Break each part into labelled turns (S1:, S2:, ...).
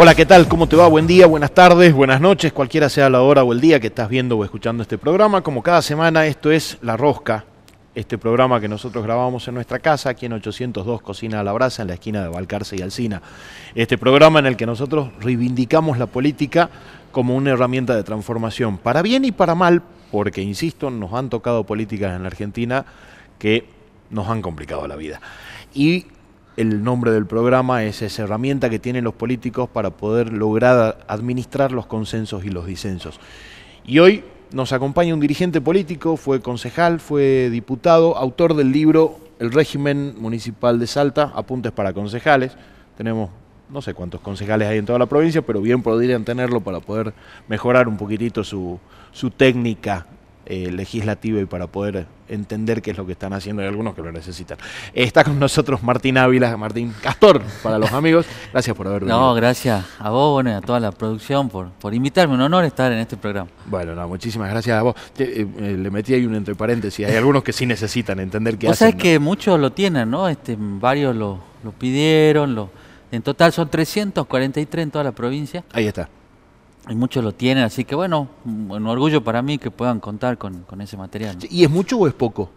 S1: Hola, ¿qué tal? ¿Cómo te va? Buen día, buenas tardes, buenas noches, cualquiera sea la hora o el día que estás viendo o escuchando este programa. Como cada semana, esto es La Rosca, este programa que nosotros grabamos en nuestra casa, aquí en 802 Cocina a la Brasa, en la esquina de Valcarce y Alcina. Este programa en el que nosotros reivindicamos la política como una herramienta de transformación, para bien y para mal, porque, insisto, nos han tocado políticas en la Argentina que nos han complicado la vida. Y el nombre del programa es esa herramienta que tienen los políticos para poder lograr administrar los consensos y los disensos. Y hoy nos acompaña un dirigente político, fue concejal, fue diputado, autor del libro El régimen municipal de Salta, apuntes para concejales. Tenemos no sé cuántos concejales hay en toda la provincia, pero bien podrían tenerlo para poder mejorar un poquitito su, su técnica eh, legislativa y para poder entender qué es lo que están haciendo. Hay algunos que lo necesitan. Está con nosotros Martín Ávila, Martín Castor, para los amigos. Gracias por haber venido.
S2: No, gracias a vos bueno, y a toda la producción por, por invitarme. Un honor estar en este programa.
S1: Bueno, no, muchísimas gracias a vos. Eh, eh, le metí ahí un entre paréntesis. Hay algunos que sí necesitan entender qué
S2: vos
S1: hacen.
S2: sabés que muchos lo tienen, ¿no? Este, varios lo, lo pidieron. Lo, en total son 343 en toda la provincia.
S1: Ahí está.
S2: Y muchos lo tienen, así que bueno, un orgullo para mí que puedan contar con, con ese material. ¿no?
S1: ¿Y es mucho o es poco?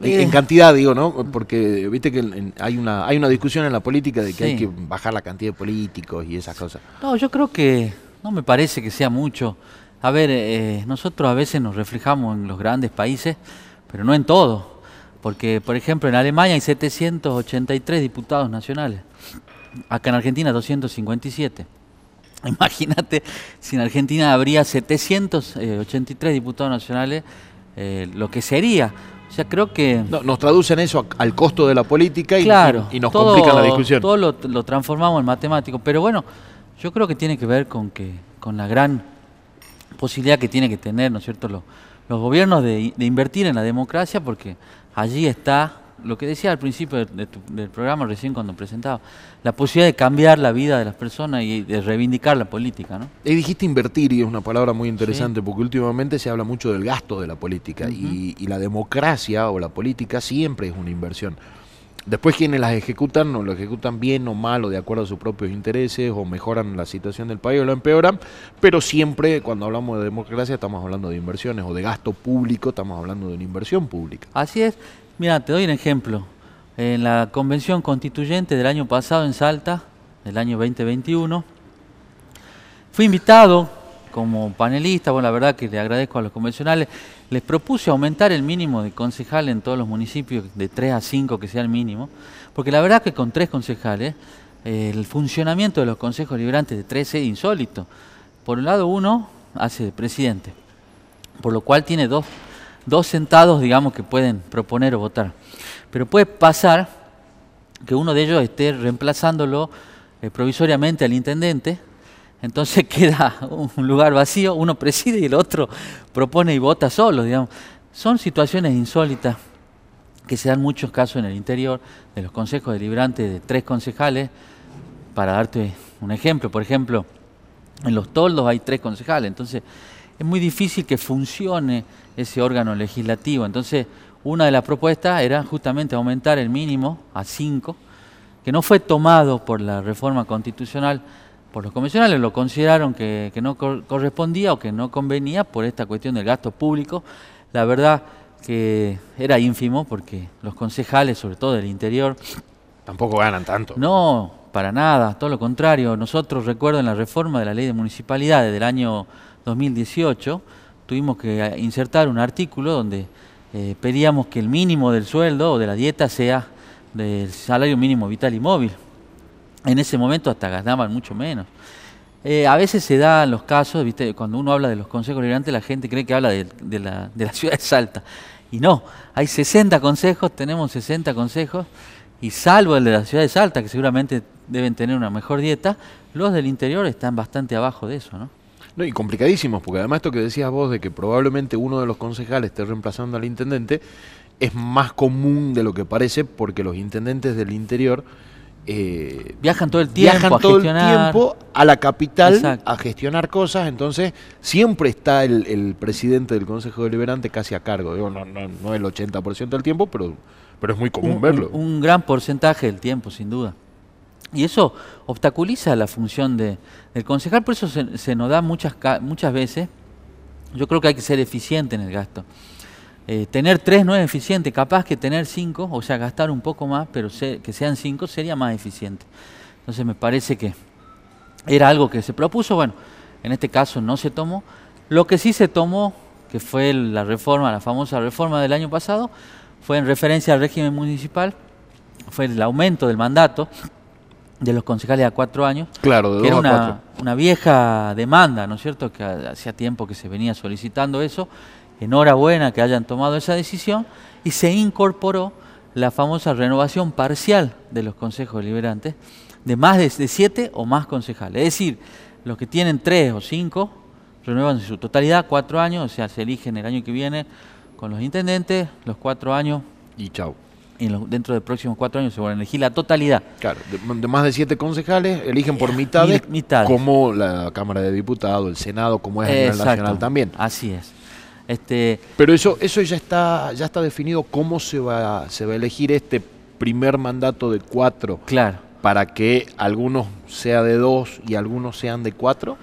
S2: Eh.
S1: En cantidad, digo, ¿no? Porque viste que en- hay una hay una discusión en la política de que hay que bajar la cantidad de políticos y esas cosas.
S2: No, yo creo que no me parece que sea mucho. A ver, eh, nosotros a veces nos reflejamos en los grandes países, pero no en todo. Porque, por ejemplo, en Alemania hay 783 diputados nacionales. Acá en Argentina 257. Imagínate si en Argentina habría 783 diputados nacionales, eh, lo que sería. O sea, creo que...
S1: No, nos traducen eso al costo de la política y,
S2: Claro,
S1: y nos
S2: todo-
S1: complican la discusión.
S2: Todo lo, lo transformamos en matemático, pero bueno, yo creo que tiene que ver con que con la gran posibilidad que tiene que tener, ¿no es cierto?, los, los gobiernos de, de invertir en la democracia, porque allí está lo que decía al principio de- de tu- del programa recién cuando presentaba, la posibilidad de cambiar la vida de las personas y de reivindicar la política, ¿no?
S1: Y dijiste invertir y es una palabra muy interesante porque últimamente se habla mucho del gasto de la política y, y la democracia o la política siempre es una inversión. Después quienes las ejecutan, no lo ejecutan bien o mal o de acuerdo a sus propios intereses o mejoran la situación del país o lo empeoran, pero siempre cuando hablamos de democracia estamos hablando de inversiones o de gasto público, estamos hablando de una inversión pública.
S2: Así es. Mira, te doy un ejemplo. En la convención constituyente del año pasado en Salta, del año 2021, fui invitado como panelista, bueno, la verdad que le agradezco a los convencionales, les propuse aumentar el mínimo de concejales en todos los municipios, de 3 a 5 que sea el mínimo, porque la verdad que con tres concejales, el funcionamiento de los consejos liberantes de 13 es insólito. Por un lado, uno hace de presidente, por lo cual tiene dos, dos sentados, digamos, que pueden proponer o votar. Pero puede pasar que uno de ellos esté reemplazándolo eh, provisoriamente al intendente, entonces queda un lugar vacío, uno preside y el otro propone y vota solo, digamos. Son situaciones insólitas que se dan muchos casos en el interior de los consejos deliberantes de tres concejales. Para darte un ejemplo, por ejemplo, en los toldos hay tres concejales, entonces es muy difícil que funcione ese órgano legislativo. Entonces, una de las propuestas era justamente aumentar el mínimo a cinco, que no fue tomado por la reforma constitucional, por los convencionales, lo consideraron que, que no cor- correspondía o que no convenía por esta cuestión del gasto público. La verdad que era ínfimo porque los concejales, sobre todo del interior,
S1: Tampoco ganan tanto.
S2: no, para nada, todo lo contrario. Nosotros, recuerdo, en la reforma de la ley de municipalidades del año 2018, tuvimos que eh, insertar un artículo donde eh, pedíamos que el mínimo del sueldo o de la dieta sea del salario mínimo vital y móvil. En ese momento hasta ganaban mucho menos. Eh, a veces se dan los casos, ¿viste? cuando uno habla de los consejos liberantes, la gente cree que habla de, la ciudad de Salta. Y no, hay 60 consejos, tenemos 60 consejos, y salvo el de la ciudad de Salta, que seguramente deben tener una mejor dieta, los del interior están bastante abajo de eso, ¿no?
S1: No, y complicadísimos, porque además esto que decías vos de que probablemente uno de los concejales esté reemplazando al intendente, es más común de lo que parece porque los intendentes del interior eh,
S2: Viajan todo el tiempo
S1: viajan
S2: a
S1: todo el
S2: gestionar.
S1: tiempo a la capital
S2: Exacto.
S1: a gestionar cosas, entonces siempre está el, el presidente del Consejo Deliberante casi a cargo. Digo, no, no, no el 80% del tiempo, pero, pero es muy común
S2: un,
S1: verlo.
S2: un- un gran porcentaje del tiempo, sin duda. Y eso obstaculiza la función de, del concejal, por eso se, nos da muchas, muchas veces, yo creo que hay que ser eficiente en el gasto. Eh, tener tres no es eficiente, capaz que tener cinco, o sea, gastar un poco más, pero que sean cinco sería más eficiente. Entonces me parece que era algo que se propuso, bueno, en este caso no se tomó. Lo que sí se tomó, que fue la reforma, la famosa reforma del año pasado, fue en referencia al régimen municipal, fue el aumento del mandato de los concejales a cuatro años,
S1: Claro, de
S2: que era una, vieja demanda, ¿no es cierto? Que ha- hacía tiempo que se venía solicitando eso. Enhorabuena que hayan tomado esa decisión y se incorporó la famosa renovación parcial de los consejos deliberantes de más de, de siete o más concejales. Es decir, los que tienen tres o cinco renuevan en su totalidad cuatro años, o sea, se eligen el año que viene con los intendentes, los cuatro años
S1: Y chau.
S2: En los- dentro de los próximos cuatro años se van a elegir la totalidad.
S1: Claro, de, de más de siete concejales eligen por mitades,
S2: mitades.
S1: como la Cámara de Diputados, el Senado, como es a nivel nacional también.
S2: Así es. Este,
S1: Pero eso, eso ya está, ya está definido cómo se va, se va a elegir este primer mandato de cuatro
S2: claro.
S1: para que algunos sea de dos y algunos sean de cuatro.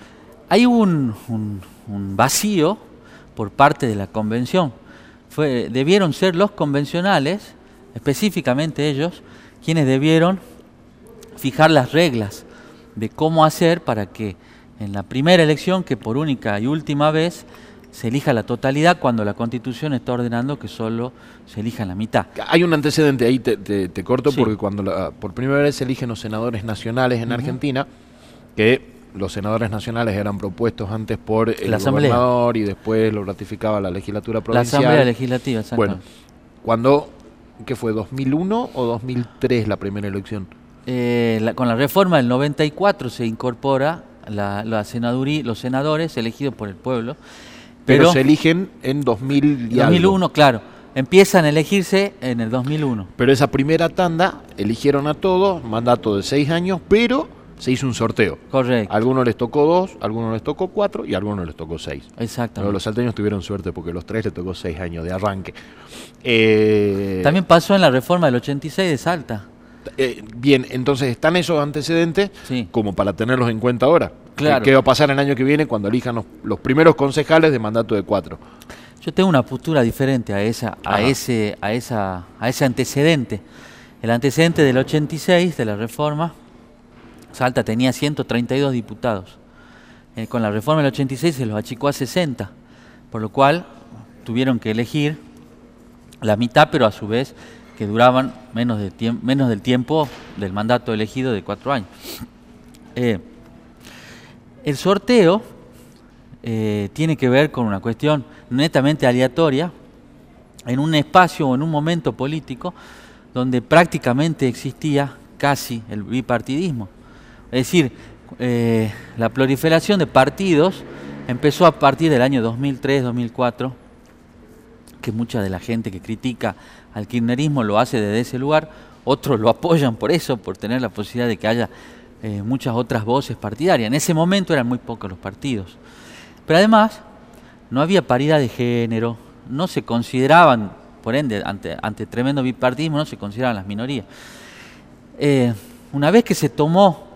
S2: Hay un, un- un vacío por parte de la convención. Fue, debieron ser los convencionales, específicamente ellos, quienes debieron fijar las reglas de cómo hacer para que en la primera elección, que por única y última vez, se elija la totalidad cuando la constitución está ordenando que solo se elija la mitad.
S1: Hay un antecedente ahí, te, te- te corto,
S2: Sí.
S1: porque cuando la- por primera vez se eligen los senadores nacionales en Argentina, que los senadores nacionales eran propuestos antes por el
S2: La Asamblea.
S1: y después lo ratificaba la legislatura
S2: La
S1: provincial.
S2: Asamblea Legislativa, exacto.
S1: Bueno, cuando, ¿qué fue? ¿2001 o 2003 la primera elección?
S2: Eh, la- con la reforma del 94 se incorpora la, la senadurí- los senadores elegidos por el pueblo.
S1: Pero,
S2: Pero,
S1: se eligen en 2000 y algo.
S2: 2001, claro, empiezan a elegirse en el 2001.
S1: Pero esa primera tanda eligieron a todos, mandato de seis años, pero se hizo un sorteo.
S2: Correcto,
S1: A algunos les tocó dos, algunos les tocó cuatro y algunos les tocó seis. Pero
S2: exactamente.
S1: los salteños tuvieron suerte porque los tres les tocó seis años de arranque. Eh,
S2: También pasó en la reforma del 86 de Salta.
S1: eh, bien, entonces están esos antecedentes
S2: Sí.
S1: como para tenerlos en cuenta ahora.
S2: Claro.
S1: ¿Qué va a pasar el año que viene cuando elijan los, los primeros concejales de mandato de cuatro?
S2: Yo tengo una postura diferente a esa, a ese, a esa, a ese antecedente. El antecedente del 86 de la reforma, Salta tenía 132 diputados. Eh, con la reforma del 86 se los achicó a 60, por lo cual tuvieron que elegir la mitad, pero a su vez que duraban menos, menos del tiempo del mandato elegido de cuatro años. Eh, el sorteo eh, tiene que ver con una cuestión netamente aleatoria, en un espacio o en un momento político donde prácticamente existía casi el bipartidismo. Es decir, eh, la proliferación de partidos empezó a partir del año 2003-2004, que mucha de la gente que critica al kirchnerismo lo hace desde ese lugar, otros lo apoyan por eso, por tener la posibilidad de que haya eh, muchas otras voces partidarias. En ese momento eran muy pocos los partidos. Pero además, no había paridad de género, no se consideraban, por ende, ante, tremendo bipartidismo, no se consideraban las minorías. Eh, una vez que se tomó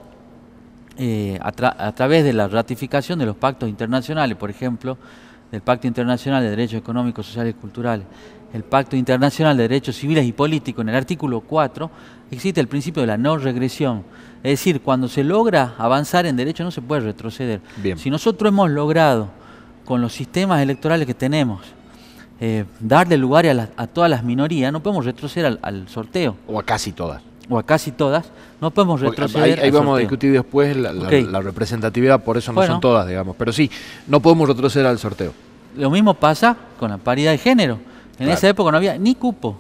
S2: eh, a, tra- a través de la ratificación de los pactos internacionales, por ejemplo, del Pacto Internacional de Derechos Económicos, Sociales y Culturales, el Pacto Internacional de Derechos Civiles y Políticos, en el artículo 4, existe el principio de la no regresión. Es decir, cuando se logra avanzar en derecho no se puede retroceder.
S1: Bien.
S2: Si nosotros hemos logrado, con los sistemas electorales que tenemos, eh, darle lugar a, todas las minorías, no podemos retroceder al, al sorteo,
S1: O a casi todas.
S2: O a casi todas, no podemos retroceder
S1: ahí ahí vamos a discutir después la, la-
S2: Ok.
S1: la representatividad, por eso no
S2: Bueno.
S1: son todas, digamos. Pero sí, no podemos retroceder al sorteo.
S2: Lo mismo pasa con la paridad de género. En
S1: Claro.
S2: esa época no había ni cupo.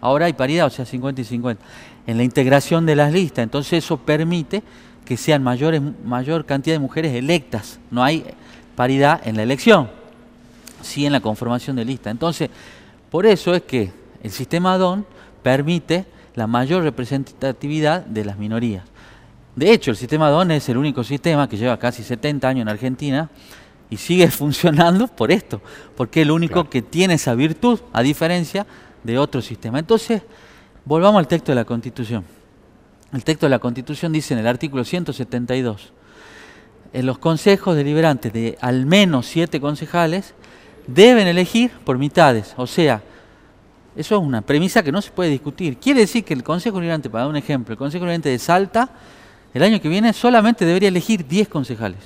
S2: Ahora hay paridad, o sea, 50 y 50. En la integración de las listas. Entonces eso permite que sean mayores, mayor cantidad de mujeres electas. No hay paridad en la elección, sí en la conformación de lista. Entonces, por eso es que el sistema DON permite la mayor representatividad de las minorías. De hecho, el sistema DON es el único sistema que lleva casi 70 años en Argentina y sigue funcionando por esto, porque es el único
S1: Claro.
S2: que tiene esa virtud, a diferencia de otro sistema. Entonces, volvamos al texto de la Constitución. el texto de la Constitución dice en el artículo 172, en los consejos deliberantes de al menos siete concejales deben elegir por mitades, o sea, eso es una premisa que no se puede discutir. Quiere decir que el Consejo Deliberante, para dar un ejemplo, el Consejo Deliberante de Salta, el año que viene solamente debería elegir 10 concejales,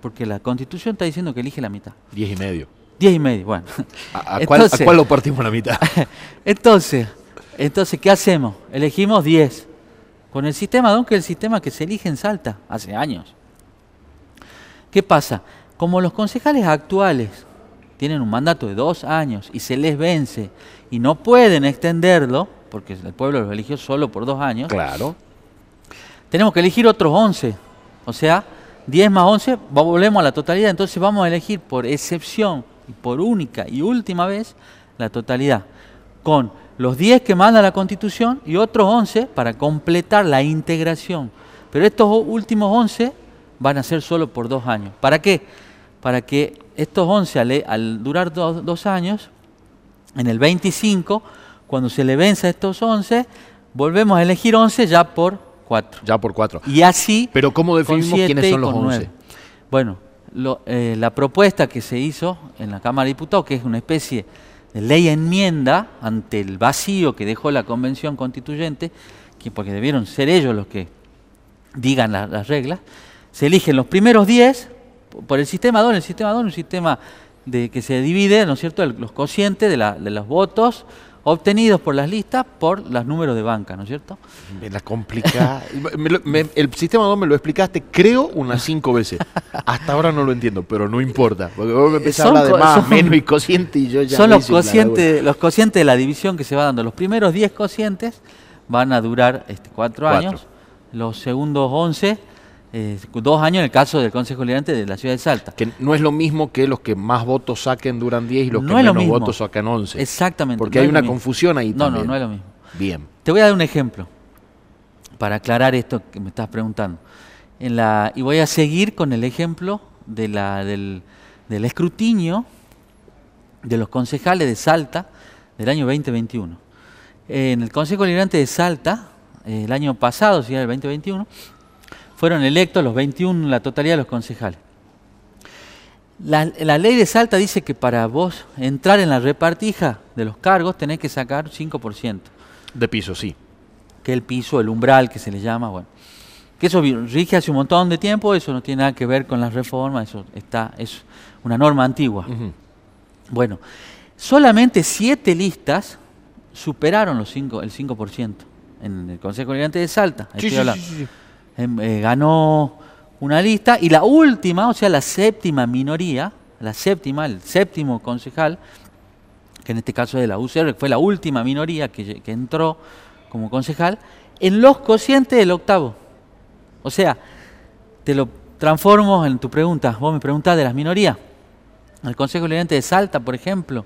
S2: porque la Constitución está diciendo que elige la mitad.
S1: Diez y medio.
S2: 10 y medio, bueno.
S1: ¿A, a cuál, a cuál lo partimos la mitad?
S2: entonces, entonces, ¿qué hacemos? Elegimos 10. Con el sistema DON, que es el sistema que se elige en Salta hace años. ¿Qué pasa? Como los concejales actuales tienen un mandato de dos años y se les vence y no pueden extenderlo, porque el pueblo los eligió solo por dos años,
S1: Claro.
S2: tenemos que elegir otros 11. O sea, 10 más 11, va- volvemos a la totalidad. Entonces vamos a elegir por excepción y por única y última vez la totalidad. Con los 10 que manda la Constitución y otros 11 para completar la integración. Pero estos últimos 11 van a ser solo por dos años. ¿Para qué? Para que estos 11, al, al durar do- dos años, en el 25, cuando se le vence a estos 11, volvemos a elegir 11 ya por 4.
S1: Ya por cuatro.
S2: Y así.
S1: Pero ¿cómo definimos quiénes son los
S2: con
S1: 11?
S2: nueve. Bueno, lo- eh, la propuesta que se hizo en la Cámara de Diputados, que es una especie de ley enmienda ante el vacío que dejó la Convención Constituyente, que, porque debieron ser ellos los que digan la- las reglas, se eligen los primeros 10 p- por el sistema DON. El sistema DON es un sistema de, que se divide, ¿no es cierto?, el- los cocientes de, la- de los votos obtenidos por las listas por los números de banca, ¿no es cierto?
S1: Me la complicás. Me lo- me- el sistema 2 me lo explicaste, creo, unas cinco veces. Hasta ahora no lo entiendo, pero no importa. Porque vos me empezás a hablar de más,
S2: son-
S1: menos y cociente y yo ya
S2: Son los cocientes, los cocientes de la división que se va dando. Los primeros 10 cocientes van a durar este, 4
S1: Cuatro.
S2: años, los segundos 11, eh, dos años en el caso del Consejo Deliberante de la ciudad de Salta.
S1: Que no es lo mismo que los que más votos saquen duran 10 y los
S2: No
S1: que
S2: lo
S1: menos votos sacan 11.
S2: Exactamente.
S1: Porque
S2: no
S1: hay una confusión ahí
S2: No,
S1: también.
S2: no, no es lo mismo.
S1: Bien.
S2: Te voy a dar un ejemplo para aclarar esto que me estás preguntando. En la, y voy a seguir con el ejemplo de la, del, del escrutinio de los concejales de Salta del año 2021. En el Consejo Deliberante de Salta, eh, el año pasado, si era el 2021, fueron electos los 21, la totalidad de los concejales. La, la ley de Salta dice que para vos entrar en la repartija de los cargos tenés que sacar 5%
S1: De piso, sí.
S2: que el piso, el umbral que se le llama, bueno. Que eso rige hace un montón de tiempo, eso no tiene nada que ver con las reformas, eso está, es una norma antigua. Bueno, solamente siete listas superaron los cinco, el 5% en el Consejo Deliberante de Salta.
S1: Sí, sí, sí,
S2: eh, ganó una lista y la última, o sea, la séptima minoría, la séptima, el séptimo concejal, que en este caso es de la UCR, fue la última minoría que, que entró como concejal, en los cocientes del octavo. O sea, te lo transformo en tu pregunta. Vos me preguntás de las minorías. El Consejo Deliberante de Salta, por ejemplo,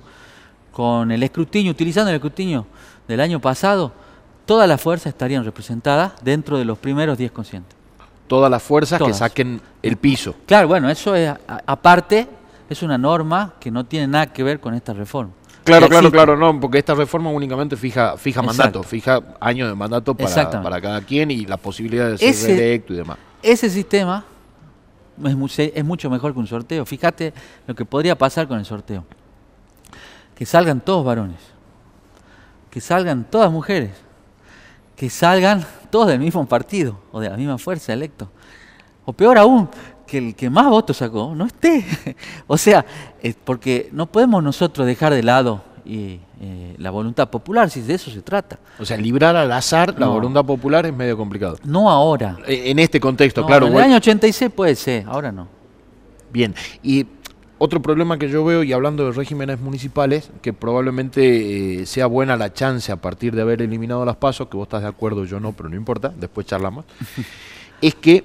S2: con el escrutinio, utilizando el escrutinio del año pasado, todas las fuerzas estarían representadas dentro de los primeros 10 conscientes.
S1: Todas las fuerzas que saquen el piso.
S2: Claro, bueno, eso es, aparte, es una norma que no tiene nada que ver con esta reforma.
S1: Claro, claro, claro, no, porque esta reforma únicamente fija, fija mandato, fija años de mandato para, para cada quien y la posibilidad de ser
S2: Ese-
S1: reelecto y demás.
S2: Ese sistema es mucho mejor que un sorteo. Fíjate lo que podría pasar con el sorteo. Que salgan todos varones. Que salgan todas mujeres. Que salgan todos del mismo partido o de la misma fuerza electo. O peor aún, que el que más votos sacó no esté. o sea, porque no podemos nosotros dejar de lado eh, eh, la voluntad popular, si de eso se trata.
S1: O sea, librar al azar la voluntad popular es medio complicado.
S2: No ahora.
S1: E- En este contexto,
S2: No,
S1: claro.
S2: en el año 86 puede ser, ahora no.
S1: Bien. Y otro problema que yo veo, y hablando de regímenes municipales, que probablemente eh, sea buena la chance a partir de haber eliminado las pasos, que vos estás de acuerdo, yo no, pero no importa, después charlamos, es que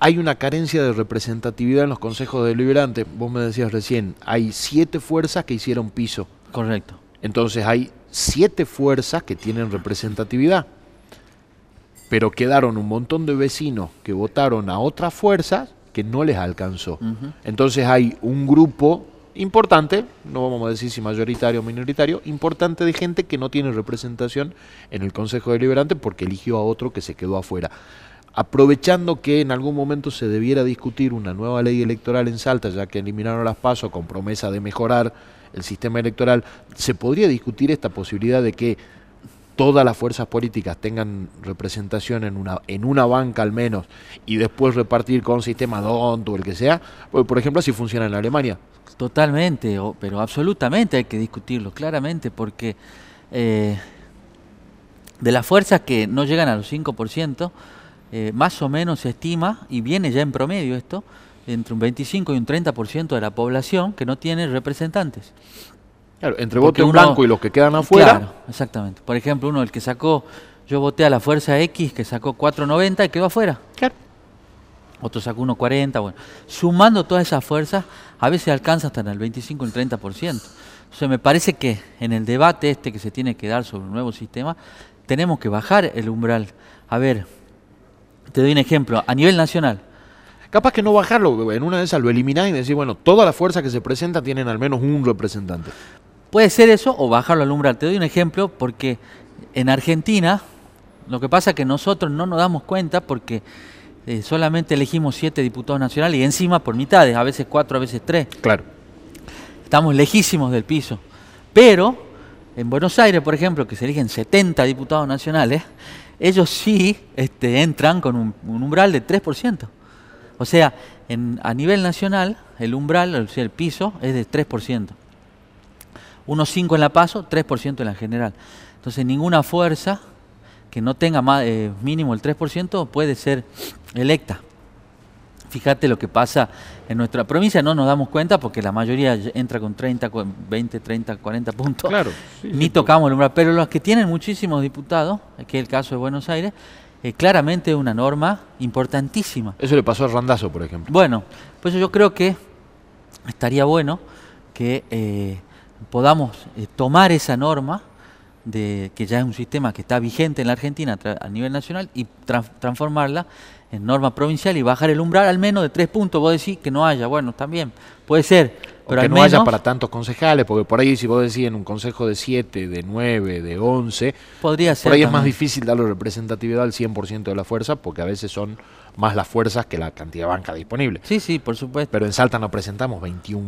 S1: hay una carencia de representatividad en los consejos deliberantes. Vos me decías recién, hay siete fuerzas que hicieron piso.
S2: Correcto.
S1: Entonces hay siete fuerzas que tienen representatividad. Pero quedaron un montón de vecinos que votaron a otras fuerzas que no les alcanzó. Entonces hay un grupo importante, no vamos a decir si mayoritario o minoritario, importante de gente que no tiene representación en el Consejo Deliberante porque eligió a otro que se quedó afuera. Aprovechando que en algún momento se debiera discutir una nueva ley electoral en Salta, ya que eliminaron las pasos con promesa de mejorar el sistema electoral, ¿se podría discutir esta posibilidad de que todas las fuerzas políticas tengan representación en una, en una banca al menos y después repartir con sistema DONT o el que sea? Pues, por ejemplo, así funciona en Alemania.
S2: Totalmente, pero absolutamente hay que discutirlo, claramente, porque eh, de las fuerzas que no llegan a los 5%, eh, más o menos se estima, y viene ya en promedio esto, entre un 25 y un 30% de la población que no tiene representantes.
S1: Claro, entre voto en blanco y los que quedan afuera. Claro,
S2: exactamente. Por ejemplo, uno el que sacó, yo voté a la fuerza X, que sacó 4.90 y quedó afuera. Claro. Otro sacó 1.40, bueno. Sumando todas esas fuerzas, a veces alcanza hasta en el 25 y el 30%. Entonces me parece que en el debate este que se tiene que dar sobre un nuevo sistema, tenemos que bajar el umbral. A ver, te doy un ejemplo, a nivel nacional.
S1: Capaz que no bajarlo, en una de esas lo eliminás y decir, bueno, todas las fuerzas que se presentan tienen al menos un representante.
S2: Puede ser eso o bajarlo al umbral. Te doy un ejemplo porque en Argentina lo que pasa es que nosotros no nos damos cuenta porque eh, solamente elegimos siete diputados nacionales y encima por mitades, a veces cuatro, a veces tres.
S1: Claro.
S2: Estamos lejísimos del piso. Pero en Buenos Aires, por ejemplo, que se eligen 70 diputados nacionales, ellos sí este, entran con un, umbral de 3%. O sea, en, a nivel nacional, el umbral, o sea, el piso, es de 3%. 1,5 en la paso, 3% en la general. Entonces ninguna fuerza que no tenga más, eh, mínimo el 3% puede ser electa. Fíjate lo que pasa en nuestra provincia, no nos damos cuenta porque la mayoría entra con 30, 20, 30, 40 puntos.
S1: Claro.
S2: Ni tocamos el umbral. Pero los que tienen muchísimos diputados, que es el caso de Buenos Aires, eh, claramente es una norma importantísima.
S1: Eso le pasó a Randazo, por ejemplo.
S2: Bueno, pues yo creo que estaría bueno que eh, podamos eh, tomar esa norma, de, que ya es un sistema que está vigente en la Argentina a nivel nacional, y transformarla en norma provincial y bajar el umbral al menos de tres puntos. Vos decís que no haya, bueno, también puede ser.
S1: Pero que no haya para tantos concejales, porque por ahí si vos decís en un consejo de siete, de nueve, de once,
S2: podría ser.
S1: Por ahí es más difícil darle representatividad al 100% de la fuerza, porque a veces son más las fuerzas que la cantidad de banca disponible.
S2: Sí, sí, por supuesto.
S1: Pero en Salta no presentamos 21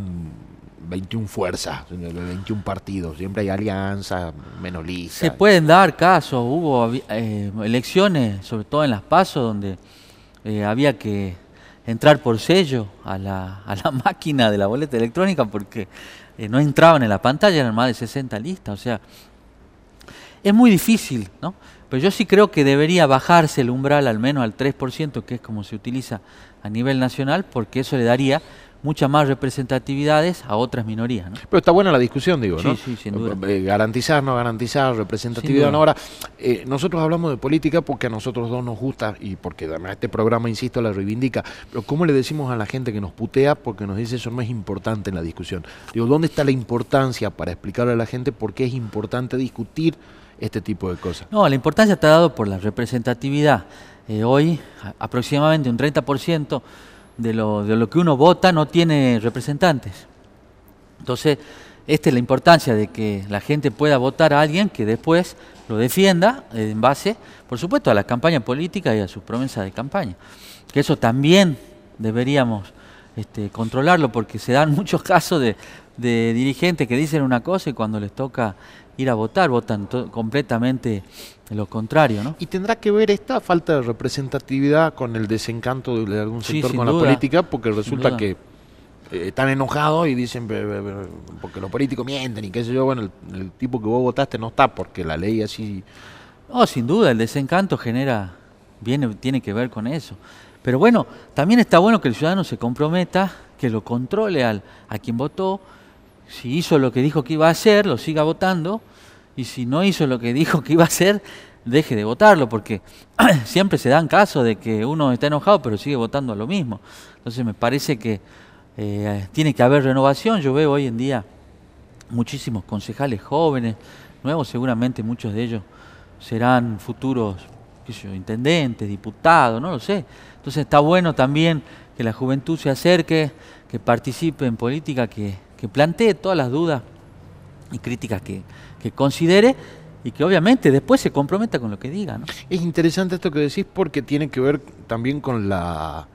S1: 21 fuerzas, 21 partidos, siempre hay alianzas, menos listas.
S2: Se pueden dar casos, hubo eh, elecciones, sobre todo en las pasos, donde eh, había que entrar por sello a la, a la máquina de la boleta electrónica porque eh, no entraban en la pantalla, eran más de 60 listas, o sea, es muy difícil, ¿no? Pero yo sí creo que debería bajarse el umbral al menos al 3%, que es como se utiliza a nivel nacional, porque eso le daría muchas más representatividades a otras minorías. ¿no?
S1: Pero está buena la discusión, digo, ¿no?
S2: Sí, sin duda.
S1: Eh, garantizar, no garantizar, representatividad. ahora, eh, nosotros hablamos de política porque a nosotros dos nos gusta y porque además este programa, insisto, la reivindica. Pero ¿cómo le decimos a la gente que nos putea porque nos dice eso no es importante en la discusión? Digo, ¿dónde está la importancia para explicarle a la gente por qué es importante discutir este tipo de cosas?
S2: No, la importancia está dado por la representatividad. Eh, hoy, aproximadamente un 30% de lo, de lo que uno vota no tiene representantes. Entonces, esta es la importancia de que la gente pueda votar a alguien que después lo defienda en base, por supuesto, a la campaña política y a sus promesas de campaña. Que eso también deberíamos este, controlarlo porque se dan muchos casos de, de, dirigentes que dicen una cosa y cuando les toca ir a votar votan completamente lo contrario, ¿no?
S1: ¿Y tendrá que ver esta falta de representatividad con el desencanto de algún sector con la política? Porque resulta que eh, están enojados y dicen porque los políticos mienten y qué sé yo, bueno, el, tipo que vos votaste no está porque la ley así...
S2: No, sin duda, el desencanto genera, viene, tiene que ver con eso. Pero bueno, también está bueno que el ciudadano se comprometa, que lo controle al, a quien votó, si hizo lo que dijo que iba a hacer, lo siga votando, y si no hizo lo que dijo que iba a hacer, deje de votarlo, porque siempre se dan casos de que uno está enojado pero sigue votando a lo mismo. Entonces me parece que eh, tiene que haber renovación. Yo veo hoy en día muchísimos concejales jóvenes, nuevos, seguramente muchos de ellos serán futuros intendentes, diputados, no lo sé. Entonces está bueno también que la juventud se acerque, que participe en política, que plantee todas las dudas y críticas que, que considere y que obviamente después se comprometa con lo que diga. ¿no?
S1: Es interesante esto que decís porque tiene que ver también con la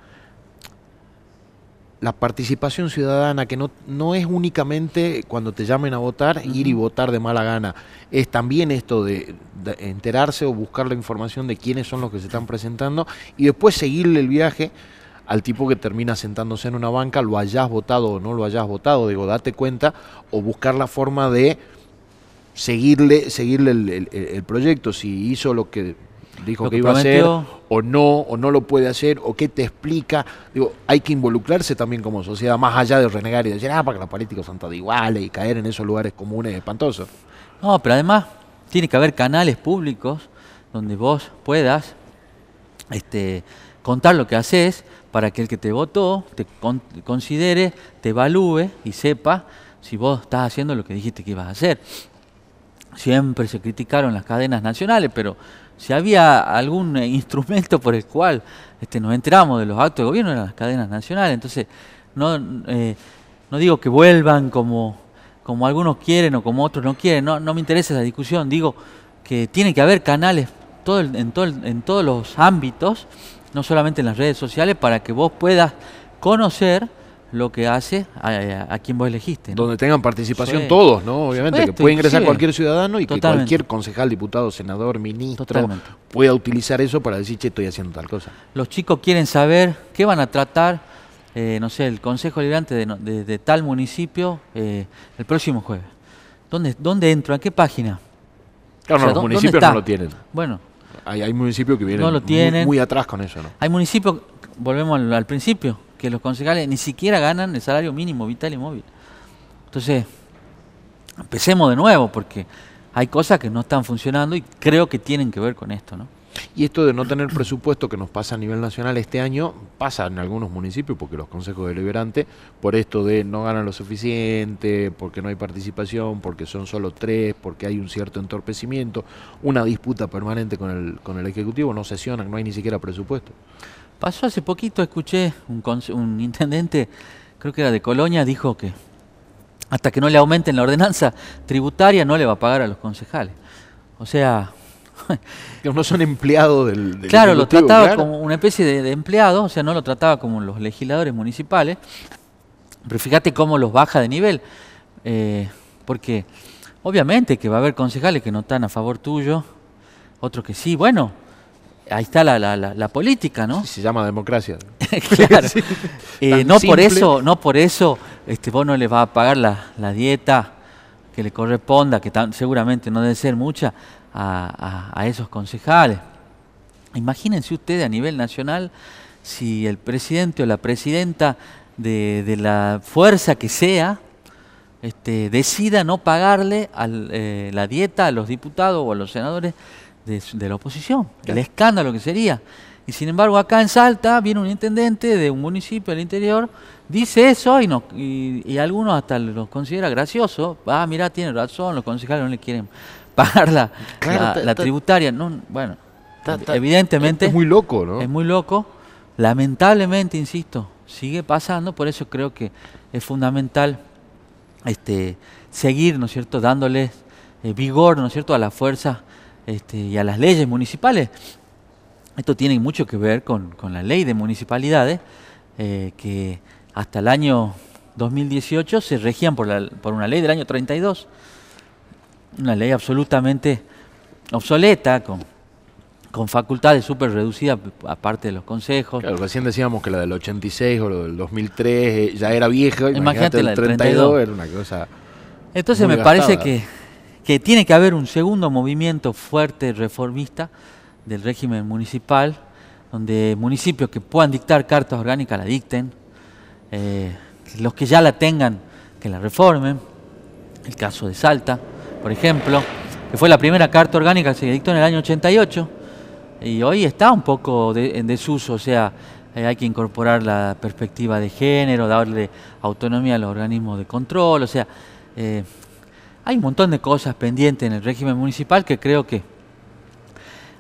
S1: la participación ciudadana, que no, no es únicamente cuando te llamen a votar, ir y votar de mala gana, es también esto de, enterarse o buscar la información de quiénes son los que se están presentando y después seguirle el viaje al tipo que termina sentándose en una banca, lo hayas votado o no lo hayas votado, digo, date cuenta, o buscar la forma de seguirle, seguirle el proyecto, si hizo lo que dijo que, iba a hacer o no, o no lo puede hacer, o qué te explica. Digo, hay que involucrarse también como sociedad, más allá de renegar y decir, ah, para que los políticos son todos iguales y caer en esos lugares comunes espantosos.
S2: No, pero además tiene que haber canales públicos donde vos puedas este, contar lo que haces para que el que te votó te considere, te evalúe y sepa si vos estás haciendo lo que dijiste que ibas a hacer. Siempre se criticaron las cadenas nacionales, pero si había algún eh, instrumento por el cual este, nos enteramos de los actos de gobierno eran las cadenas nacionales. Entonces, no, eh, no digo que vuelvan como, como algunos quieren o como otros no quieren, no, no me interesa esa discusión, digo que tiene que haber canales todo en, todo en todos los ámbitos, no solamente en las redes sociales, para que vos puedas conocer lo que hace a, quien vos elegiste.
S1: Donde tengan participación todos, ¿no? Obviamente, que puede ingresar cualquier ciudadano y que cualquier concejal, diputado, senador, ministro pueda utilizar eso para decir, che, estoy haciendo tal cosa.
S2: Los chicos quieren saber qué van a tratar, eh, no sé, el Consejo Liberante de, tal municipio eh, el próximo jueves. ¿Dónde, ¿Dónde entro? ¿En qué página?
S1: Claro, los municipios no lo tienen.
S2: Bueno.
S1: Hay, hay municipios que vienen Muy, atrás con eso, ¿no?
S2: Hay municipios, volvemos al principio, que los concejales ni siquiera ganan el salario mínimo vital y móvil. Entonces, empecemos de nuevo, porque hay cosas que no están funcionando y creo que tienen que ver con esto, ¿no?
S1: Y esto de no tener presupuesto que nos pasa a nivel nacional este año, pasa en algunos municipios, porque los consejos deliberantes, por esto de no ganan lo suficiente, porque no hay participación, porque son solo tres, porque hay un cierto entorpecimiento, una disputa permanente con el, con el Ejecutivo, no sesionan, no hay ni siquiera presupuesto.
S2: Pasó hace poquito, escuché un, un intendente, creo que era de Colonia, dijo que hasta que no le aumenten la ordenanza tributaria no le va a pagar a los concejales. O sea...
S1: que no son empleados del,
S2: Claro, lo trataba como una especie de, empleado, o sea, no lo trataba como los legisladores municipales. Pero fíjate cómo los baja de nivel. Eh, porque obviamente que va a haber concejales que no están a favor tuyo, otros que sí. Bueno, ahí está la, la, la, política, ¿no?
S1: se llama democracia.
S2: claro. Eh, no por eso, no por eso, este, vos no le vas a pagar la, dieta que le corresponda, que seguramente no debe ser mucha, a, esos concejales. Imagínense ustedes a nivel nacional si el presidente o la presidenta de, la fuerza que sea este, decida no pagarle eh, la dieta a los diputados o a los senadores de, la oposición, el escándalo que sería. Y sin embargo, acá en Salta viene un intendente de un municipio del interior, dice eso y, no, y, algunos hasta lo considera gracioso. Ah, mira, tiene razón, los concejales no le quieren pagar la, la, tributaria. No, bueno, evidentemente.
S1: Es muy loco, ¿no?
S2: Es muy loco. Lamentablemente, insisto, sigue pasando, por eso creo que es fundamental este, seguir, ¿no es cierto?, dándoles eh, vigor, ¿no es cierto?, a la fuerza este, y a las leyes municipales. Esto tiene mucho que ver con, la ley de municipalidades, eh, que hasta el año 2018 se regían por, la, por una ley del año 32, una ley absolutamente obsoleta, con, con facultades súper reducidas, aparte de los consejos.
S1: Claro, recién decíamos que la del 86 o la del 2003 eh, ya era vieja, imagínate, la del 32, era una cosa.
S2: Entonces me parece que que tiene que haber un segundo movimiento fuerte reformista del régimen municipal, donde municipios que puedan dictar cartas orgánicas la dicten, eh, los que ya la tengan que la reformen, el caso de Salta, por ejemplo, que fue la primera carta orgánica que se dictó en el año 88 y hoy está un poco en desuso, o sea, eh, hay que incorporar la perspectiva de género, darle autonomía a los organismos de control, o sea, eh, hay un montón de cosas pendientes en el régimen municipal que creo que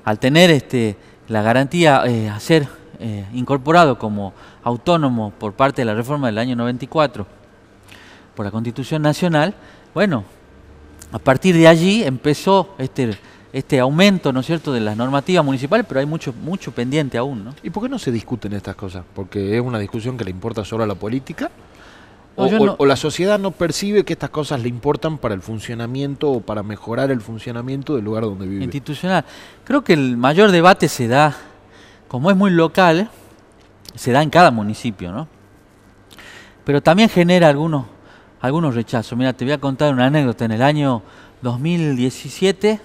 S2: al tener este, la garantía eh, ser eh, incorporado como autónomo por parte de la reforma del año 94, por la Constitución Nacional, bueno, a partir de allí empezó este, este aumento, ¿no es cierto?, de las normativas municipales, pero hay mucho, mucho pendiente aún, ¿no?
S1: ¿Y por qué no se discuten estas cosas? ¿Porque es una discusión que le importa solo a la política? O la sociedad no percibe que estas cosas le importan para el funcionamiento o para mejorar el funcionamiento del lugar donde vive.
S2: institucional. Creo que el mayor debate se da, como es muy local, se da en cada municipio, ¿no? Pero también genera algunos, algunos rechazos. Mira, te voy a contar una anécdota. En el año 2017,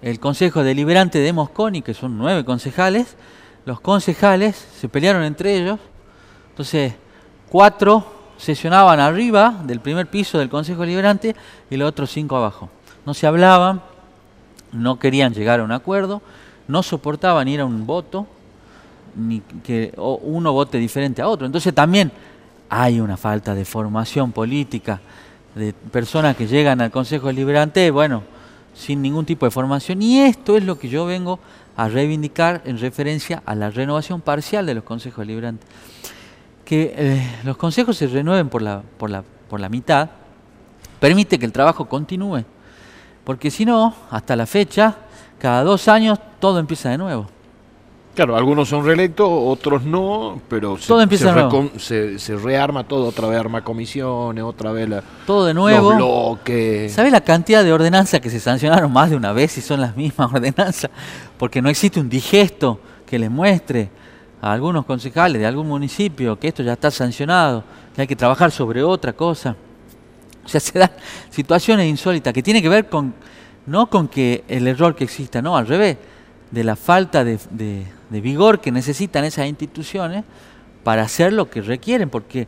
S2: el Consejo Deliberante de Mosconi, que son nueve concejales, los concejales se pelearon entre ellos. Entonces, cuatro sesionaban arriba del primer piso del Consejo Deliberante y los otros cinco abajo. No se hablaban, no querían llegar a un acuerdo, no soportaban ir a un voto, ni que uno vote diferente a otro. Entonces también hay una falta de formación política de personas que llegan al Consejo Deliberante, bueno, sin ningún tipo de formación. Y esto es lo que yo vengo a reivindicar en referencia a la renovación parcial de los consejos deliberantes. Que eh, los consejos se renueven por la, por, la, por la mitad permite que el trabajo continúe. Porque si no, hasta la fecha, cada dos años todo empieza de nuevo.
S1: Claro, algunos son reelectos, otros no, pero se,
S2: Todo empieza
S1: se,
S2: de nuevo.
S1: se- se rearma todo, otra vez arma comisiones, otra vez la-
S2: Todo de nuevo.
S1: los bloques.
S2: ¿Sabes la cantidad de ordenanzas que se sancionaron más de una vez y son las mismas ordenanzas? Porque no existe un digesto que les muestre a algunos concejales de algún municipio que esto ya está sancionado, que hay que trabajar sobre otra cosa. O sea, se dan situaciones insólitas que tienen que ver con, no con que el error que exista, no, al revés, de la falta de, de- vigor que necesitan esas instituciones para hacer lo que requieren, porque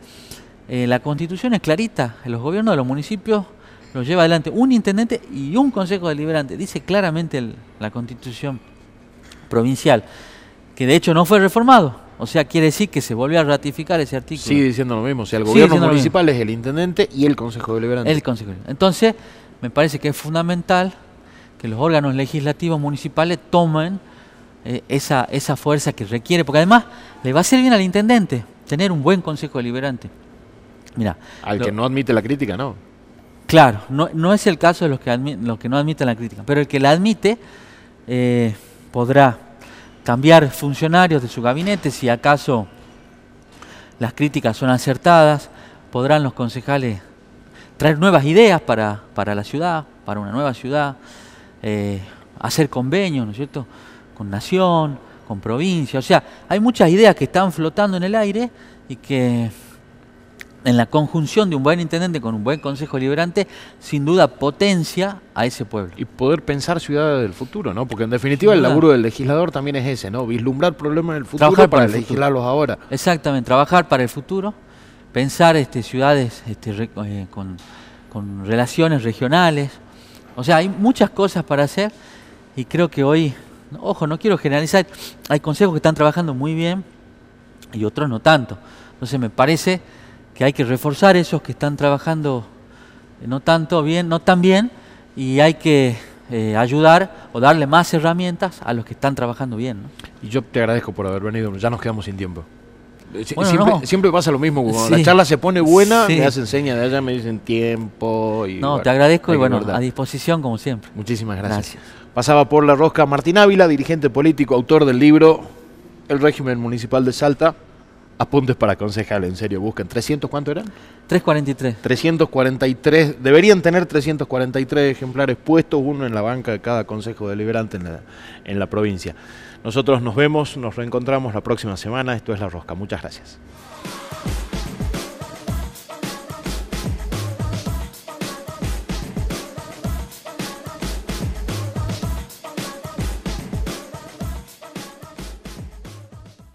S2: eh, la constitución es clarita, los gobiernos de los municipios los lleva adelante un intendente y un consejo deliberante, dice claramente la constitución provincial, que de hecho no fue reformado, o sea, quiere decir que se volvió a ratificar ese artículo.
S1: Sigue diciendo lo mismo, o sea, el gobierno municipal es el intendente y el consejo deliberante.
S2: El Consejo. Entonces, me parece que es fundamental que los órganos legislativos municipales tomen eh, esa, esa fuerza que requiere, porque además le va a hacer bien al intendente tener un buen Consejo Deliberante. Mira,
S1: Al
S2: lo-
S1: que no admite la crítica, no.
S2: Claro, no, no es el caso de los que, admi- los que no admiten la crítica, pero el que la admite eh, podrá cambiar funcionarios de su gabinete si acaso las críticas son acertadas, podrán los concejales traer nuevas ideas para, para la ciudad, para una nueva ciudad, eh, hacer convenios, ¿no es cierto?, con nación, con provincia, o sea, hay muchas ideas que están flotando en el aire y que en la conjunción de un buen intendente con un buen consejo liberante, sin duda potencia a ese pueblo.
S1: Y poder pensar ciudades del futuro, ¿no? Porque en definitiva el laburo del legislador también es ese, ¿no? Vislumbrar problemas del futuro
S2: Trabajar
S1: para
S2: para el futuro.
S1: legislarlos ahora.
S2: Exactamente, trabajar para el futuro, pensar este, ciudades este, re- eh, con, con relaciones regionales. O sea, hay muchas cosas para hacer y creo que hoy, ojo, no quiero generalizar, hay consejos que están trabajando muy bien y otros no tanto. Entonces me parece que hay que reforzar esos que están trabajando eh, no tanto bien, no tan bien, y hay que eh, ayudar o darle más herramientas a los que están trabajando bien. ¿no?
S1: Y yo te agradezco por haber venido, ya nos quedamos sin tiempo. Eh,
S2: Bueno,
S1: siempre,
S2: no.
S1: siempre pasa lo mismo, cuando la charla se pone buena,
S2: Sí.
S1: me hacen señas de allá, me dicen tiempo. Y,
S2: No,
S1: bueno,
S2: te agradezco y bueno, a disposición como siempre.
S1: Muchísimas gracias.
S2: Gracias.
S1: Pasaba por la rosca Martín Ávila, dirigente político, autor del libro El régimen municipal de Salta. Apuntes para concejal, en serio, busquen. ¿300 cuánto eran?
S2: 343.
S1: 343, deberían tener 343 ejemplares puestos, uno en la banca de cada consejo deliberante en la, en la provincia. Nosotros nos vemos, nos reencontramos la próxima semana. Esto es La Rosca. Muchas gracias.